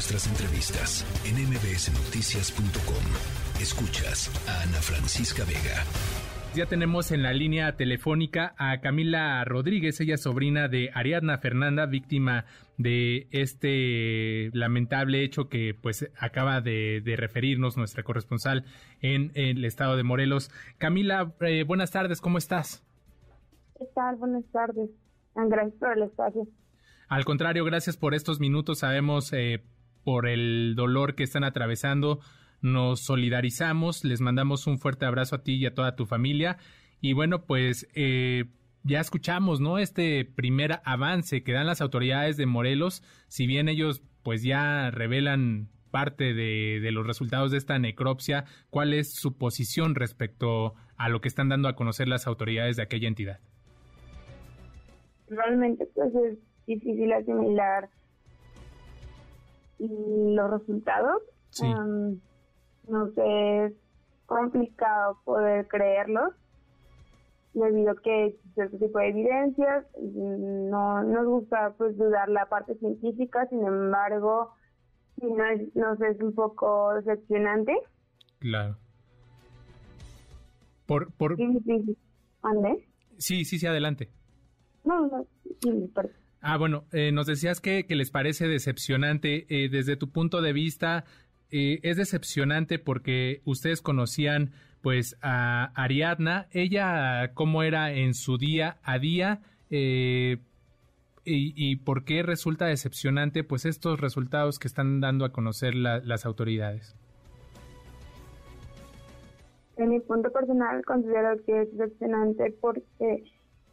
nuestras entrevistas en mbsnoticias.com. Escuchas a Ana Francisca Vega. Ya tenemos en la línea telefónica a Camila Rodríguez, ella es sobrina de Ariadna Fernanda, víctima de este lamentable hecho que pues acaba de, referirnos nuestra corresponsal en, el estado de Morelos. Camila, eh, buenas tardes, ¿cómo estás? ¿Qué tal? Buenas tardes. Gracias por el espacio. Al contrario, gracias por estos minutos. Sabemos eh, por el dolor que están atravesando nos solidarizamos, les mandamos un fuerte abrazo a ti y a toda tu familia. Y bueno, pues eh, ya escuchamos, ¿no? Este primer avance que dan las autoridades de Morelos, si bien ellos pues ya revelan parte de, de, los resultados de esta necropsia, ¿cuál es su posición respecto a lo que están dando a conocer las autoridades de aquella entidad? Realmente pues es difícil asimilar los resultados. Sí no sé, es complicado poder creerlo debido a que cierto tipo de evidencias, no nos gusta pues dudar la parte científica, sin embargo, si no es, nos es un poco decepcionante. Claro. Por, por... Sí, sí, sí, adelante. No, no, sí, Ah, bueno, eh, nos decías que, les parece decepcionante. Eh, desde tu punto de vista, eh, es decepcionante porque ustedes conocían pues a Ariadna, ella cómo era en su día a día eh, y, por qué resulta decepcionante pues estos resultados que están dando a conocer las autoridades. En mi punto personal considero que es decepcionante porque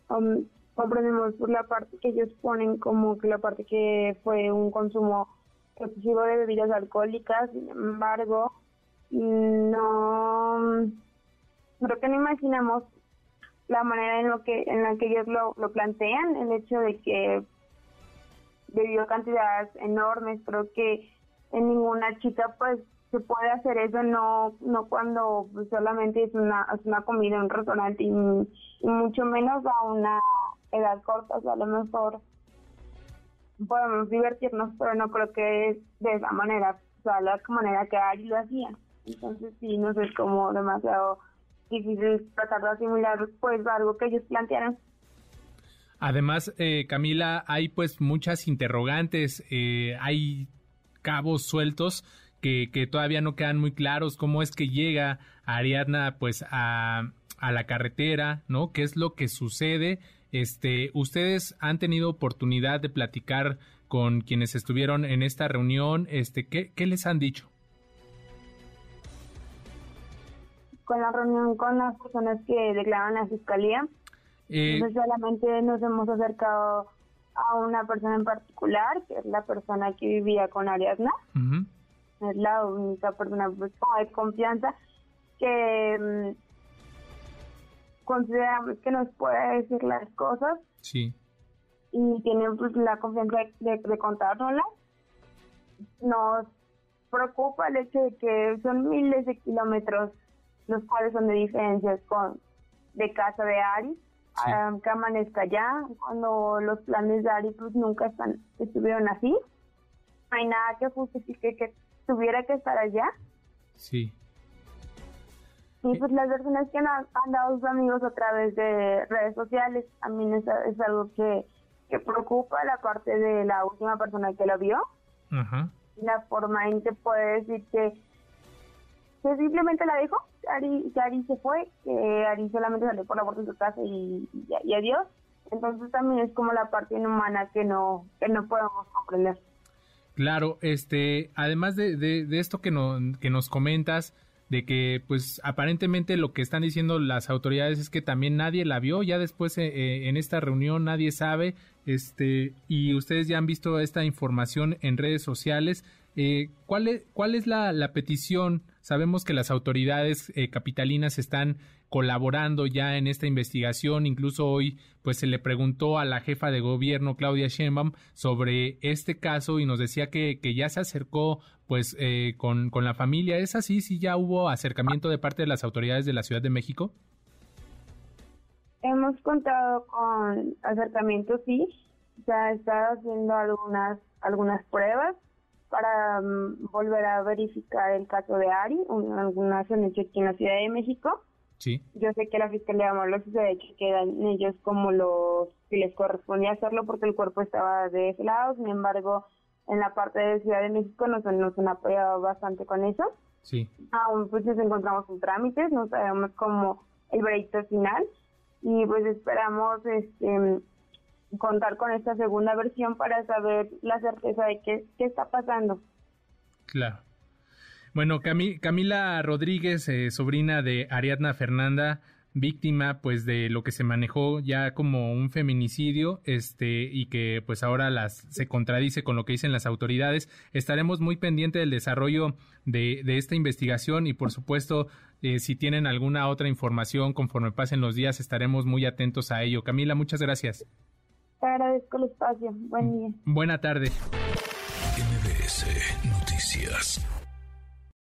um, comprendemos por la parte que ellos ponen como que la parte que fue un consumo excesivo de bebidas alcohólicas, sin embargo, no creo que no imaginamos la manera en lo que en la que ellos lo, lo plantean, el hecho de que bebió cantidades enormes, creo que en ninguna chica pues se puede hacer eso, no no cuando solamente es una, es una comida en un restaurante y, y mucho menos a una edad corta, o sea, a lo mejor podemos divertirnos, pero no creo que de esa manera, o sea, la manera que Ari lo hacía. Entonces sí, no sé, como demasiado difícil tratar de asimilar pues algo que ellos plantearon. Además, eh, Camila, hay pues muchas interrogantes, eh, hay cabos sueltos que, que todavía no quedan muy claros, cómo es que llega Ariadna pues a, a la carretera, ¿no? ¿Qué es lo que sucede? Este, ¿ustedes han tenido oportunidad de platicar con quienes estuvieron en esta reunión? Este, ¿qué, qué les han dicho? Con la reunión con las personas que declaran la fiscalía, eh, solamente nos hemos acercado a una persona en particular, que es la persona que vivía con Ariadna. Es la única persona pues, de confianza que mm, consideramos que nos puede decir las cosas. Sí. Y tienen pues, la confianza de, de contárnoslas. Nos preocupa el hecho de que son miles de kilómetros los cuales son de diferencias con de casa de Ari que amanezca allá cuando los planes de Ari pues nunca están estuvieron así no hay nada que justifique que tuviera que estar allá sí Sí, pues las versiones que han, dado sus amigos a través de redes sociales, a mí es, algo que, que, preocupa la parte de la última persona que lo vio. La forma en que puede decir que, que simplemente la dejó, Ari, que Ari se fue, que Ari solamente salió por la puerta de su casa y, y, adiós. Entonces también es como la parte inhumana que no, que no podemos comprender. Claro, este, además de, de, de esto que, no, que nos comentas, de que pues aparentemente lo que están diciendo las autoridades es que también nadie la vio, ya después eh, eh, en esta reunión nadie sabe, este, y ustedes ya han visto esta información en redes sociales, eh, ¿cuál, es, ¿Cuál es la, petición? Sabemos que las autoridades eh, capitalinas están colaborando ya en esta investigación. Incluso hoy, pues se le preguntó a la jefa de gobierno, Claudia Sheinbaum, sobre este caso y nos decía que, ya se acercó, pues, eh, con, la familia. ¿Es así? ¿Sí ya hubo acercamiento de parte de las autoridades de la Ciudad de México? Hemos contado con acercamiento, sí. Ya está haciendo algunas algunas pruebas para mm, volver a verificar el caso de Ari, algunas han hecho aquí en la Ciudad de México. Sí. Yo sé que la Fiscalía de Morelos ha hecho quedan ellos como los que les correspondía hacerlo porque el cuerpo estaba de ese lado, sin embargo, en la parte de Ciudad de México nos, nos han apoyado bastante con eso. Sí. Aún pues nos encontramos en trámites, no sabemos cómo el veredicto final y pues esperamos este contar con esta segunda versión para saber la certeza de qué, qué está pasando. Claro. Bueno, Camila Rodríguez, eh, sobrina de Ariadna Fernanda, víctima pues de lo que se manejó ya como un feminicidio este y que pues ahora las se contradice con lo que dicen las autoridades estaremos muy pendientes del desarrollo de, de esta investigación y por supuesto eh, si tienen alguna otra información conforme pasen los días estaremos muy atentos a ello Camila muchas gracias te agradezco el espacio. Buen día. Buena tarde. MBS Noticias.